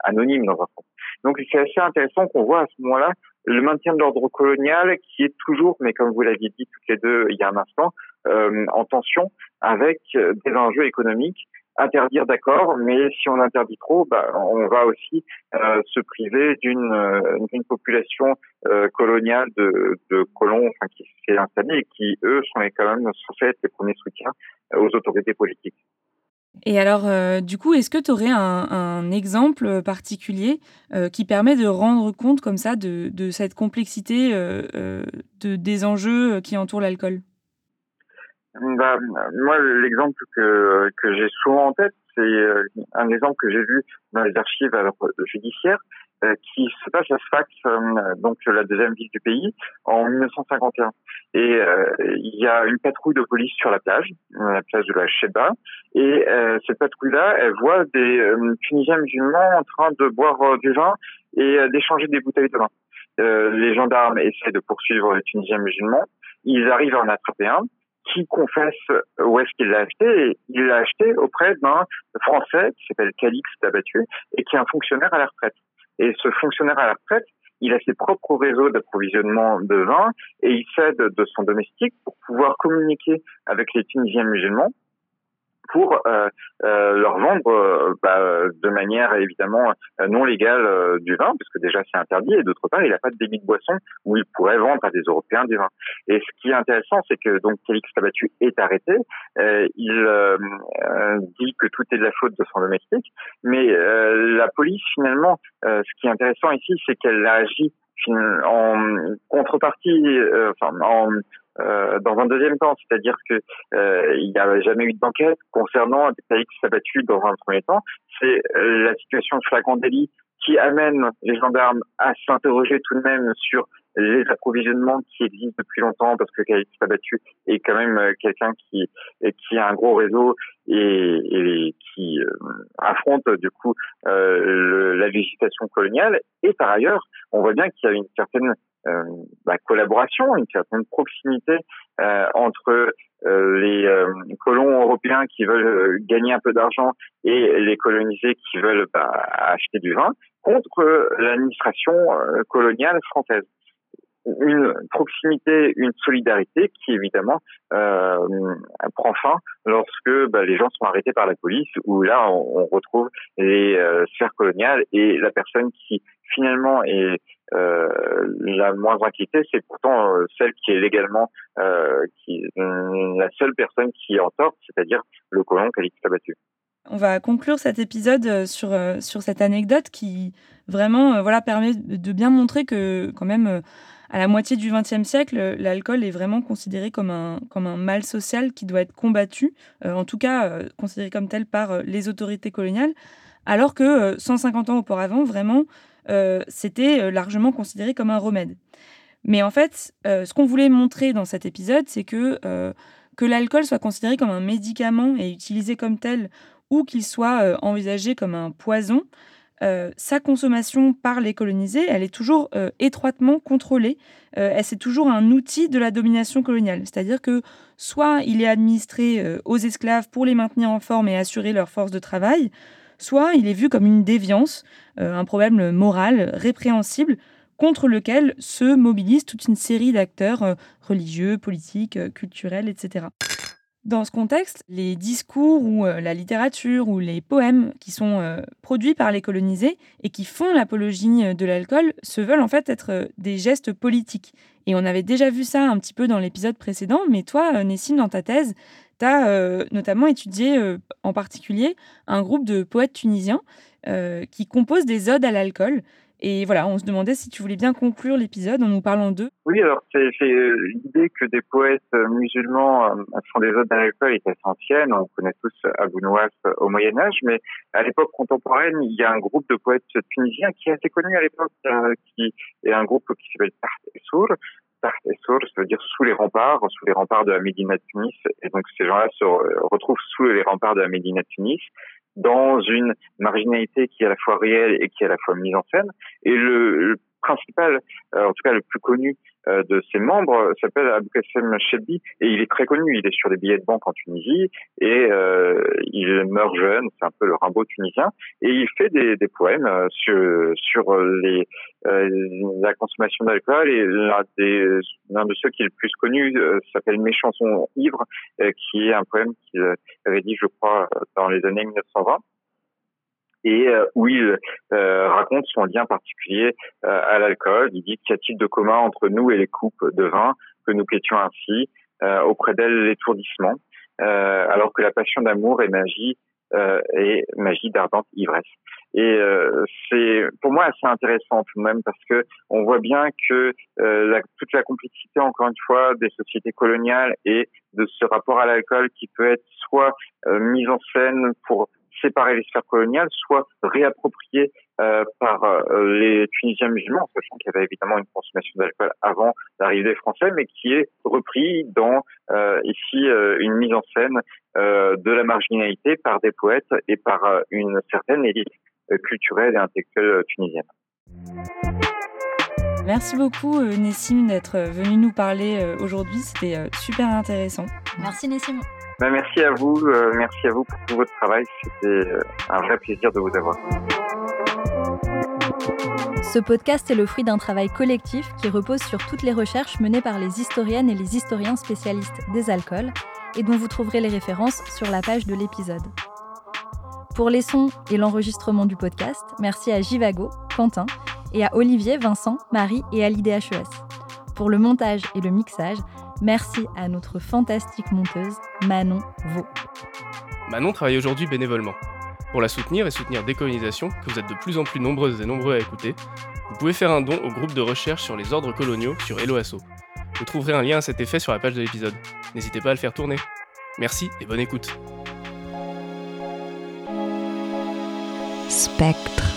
anonymes dans un sens. Donc c'est assez intéressant qu'on voit à ce moment-là le maintien de l'ordre colonial qui est toujours, mais comme vous l'aviez dit toutes les deux il y a un instant, en tension avec des enjeux économiques interdire, d'accord, mais si on interdit trop, bah, on va aussi euh, se priver d'une euh, population euh, coloniale de, colons qui s'est installée et qui, eux, sont quand même censés être les premiers soutiens aux autorités politiques. Et alors, du coup, est-ce que tu aurais un, un, exemple particulier qui permet de rendre compte comme ça de, de cette complexité de, des enjeux qui entourent l'alcool? Bah, moi, l'exemple que, que j'ai souvent en tête, c'est euh, un exemple que j'ai vu dans les archives judiciaires euh, qui se passe à Sfax, euh, donc la deuxième ville du pays, en 1951. Et il y a une patrouille de police sur la plage, la plage de la Sheba, et cette patrouille-là, elle voit des Tunisiens musulmans en train de boire du vin et d'échanger des bouteilles de vin. les gendarmes essaient de poursuivre les Tunisiens musulmans. Ils arrivent à en attraper un qui confesse où est-ce qu'il l'a acheté. il l'a acheté auprès d'un Français qui s'appelle Calix Tabattu et qui est un fonctionnaire à la retraite. Et ce fonctionnaire à la retraite, il a ses propres réseaux d'approvisionnement de vin et il s'aide de son domestique pour pouvoir communiquer avec les Tunisiens musulmans pour euh, euh, leur vendre euh, bah, de manière évidemment non légale du vin, parce que déjà c'est interdit, et d'autre part il n'a pas de débit de boisson où il pourrait vendre à des Européens du vin. Et ce qui est intéressant, c'est que donc Félix Tabattu est arrêté, il dit que tout est de la faute de son domestique, mais la police finalement, ce qui est intéressant ici, c'est qu'elle a agi en contrepartie, enfin en euh, dans un deuxième temps, c'est-à-dire que euh, il n'y a jamais eu d'enquête concernant des pays qui dans un premier temps. C'est euh, la situation de flagrant délit qui amène les gendarmes à s'interroger tout de même sur les approvisionnements qui existent depuis longtemps parce que Khalid Sabattu est quand même euh, quelqu'un qui qui a un gros réseau et, et qui affronte du coup euh, la législation coloniale et par ailleurs on voit bien qu'il y a une certaine euh, bah, collaboration, une certaine proximité euh, entre euh, les colons européens qui veulent gagner un peu d'argent et les colonisés qui veulent bah, acheter du vin contre l'administration coloniale française. Une proximité, une solidarité qui évidemment euh, prend fin lorsque bah, les gens sont arrêtés par la police, où là on, retrouve les euh, sphères coloniales et la personne qui finalement est euh, la moins inquiétée, c'est pourtant euh, celle qui est légalement euh, qui, la seule personne qui en tort, c'est-à-dire le colon qui a abattu. On va conclure cet épisode sur, sur cette anecdote qui vraiment voilà, permet de bien montrer que quand même à la moitié du XXe siècle, l'alcool est vraiment considéré comme un, comme un mal social qui doit être combattu, en tout cas considéré comme tel par les autorités coloniales, alors que 150 ans auparavant, vraiment, euh, c'était euh, largement considéré comme un remède. Mais en fait, euh, ce qu'on voulait montrer dans cet épisode, c'est que, que l'alcool soit considéré comme un médicament et utilisé comme tel, ou qu'il soit envisagé comme un poison, sa consommation par les colonisés, elle est toujours étroitement contrôlée. c'est toujours un outil de la domination coloniale. C'est-à-dire que soit il est administré aux esclaves pour les maintenir en forme et assurer leur force de travail, soit il est vu comme une déviance, euh, un problème moral répréhensible contre lequel se mobilise toute une série d'acteurs euh, religieux, politiques, euh, culturels, etc. Dans ce contexte, les discours ou la littérature ou les poèmes qui sont produits par les colonisés et qui font l'apologie de l'alcool se veulent en fait être des gestes politiques. Et on avait déjà vu ça un petit peu dans l'épisode précédent, mais toi, Nessine, dans ta thèse, tu as euh, notamment étudié euh, en particulier un groupe de poètes tunisiens euh, qui composent des odes à l'alcool. Et voilà, on se demandait si tu voulais bien conclure l'épisode en nous parlant d'eux. Oui, alors c'est l'idée que des poètes musulmans font des odes à l'alcool est assez ancienne. On connaît tous Abou Nouas au Moyen Âge, mais à l'époque contemporaine, il y a un groupe de poètes tunisiens qui est assez connu à l'époque, qui est un groupe qui s'appelle Taht Sour, ça veut dire sous les remparts, sous les remparts de la Médina Tunis. Et donc ces gens-là se retrouvent sous les remparts de la Médina Tunis, dans une marginalité qui est à la fois réelle et qui est à la fois mise en scène. Et le, principal, euh, en tout cas le plus connu de ses membres s'appelle Aboukassem Chebi et il est très connu. Il est sur des billets de banque en Tunisie et euh, il meurt jeune. C'est un peu le Rimbaud tunisien et il fait des, des poèmes euh, sur, sur les, la consommation d'alcool et l'un de ceux qui est le plus connu s'appelle Mes chansons ivres qui est un poème qu'il dit, je crois, dans les années 1920 et euh, où il euh, raconte son lien particulier euh, à l'alcool. Il dit qu'il y a-t-il de commun entre nous et les coupes de vin que nous quêtions ainsi, auprès d'elle l'étourdissement, alors que la passion d'amour est magie et magie d'ardente ivresse. Et c'est pour moi assez intéressant tout de même parce que on voit bien que la, toute la complexité, encore une fois, des sociétés coloniales et de ce rapport à l'alcool qui peut être soit mise en scène pour séparer les sphères coloniales, soit réappropriées euh, par euh, les Tunisiens musulmans, sachant qu'il y avait évidemment une consommation d'alcool avant l'arrivée des Français, mais qui est repris dans euh, ici une mise en scène de la marginalité par des poètes et par une certaine élite culturelle et intellectuelle tunisienne. Merci beaucoup Nessim d'être venu nous parler aujourd'hui, c'était super intéressant. Merci Nessim. Bah, merci à vous, euh, merci à vous pour tout votre travail. C'était euh, un vrai plaisir de vous avoir. Ce podcast est le fruit d'un travail collectif qui repose sur toutes les recherches menées par les historiennes et les historiens spécialistes des alcools et dont vous trouverez les références sur la page de l'épisode. Pour les sons et l'enregistrement du podcast, merci à Jivago, Quentin et à Olivier, Vincent, Marie et à l'IDHES. Pour le montage et le mixage, Merci à notre fantastique monteuse, Manon Vaux. Manon travaille aujourd'hui bénévolement. Pour la soutenir et soutenir Décolonisation, que vous êtes de plus en plus nombreuses et nombreux à écouter, vous pouvez faire un don au groupe de recherche sur les ordres coloniaux sur Helloasso. Vous trouverez un lien à cet effet sur la page de l'épisode. N'hésitez pas à le faire tourner. Merci et bonne écoute. Spectre.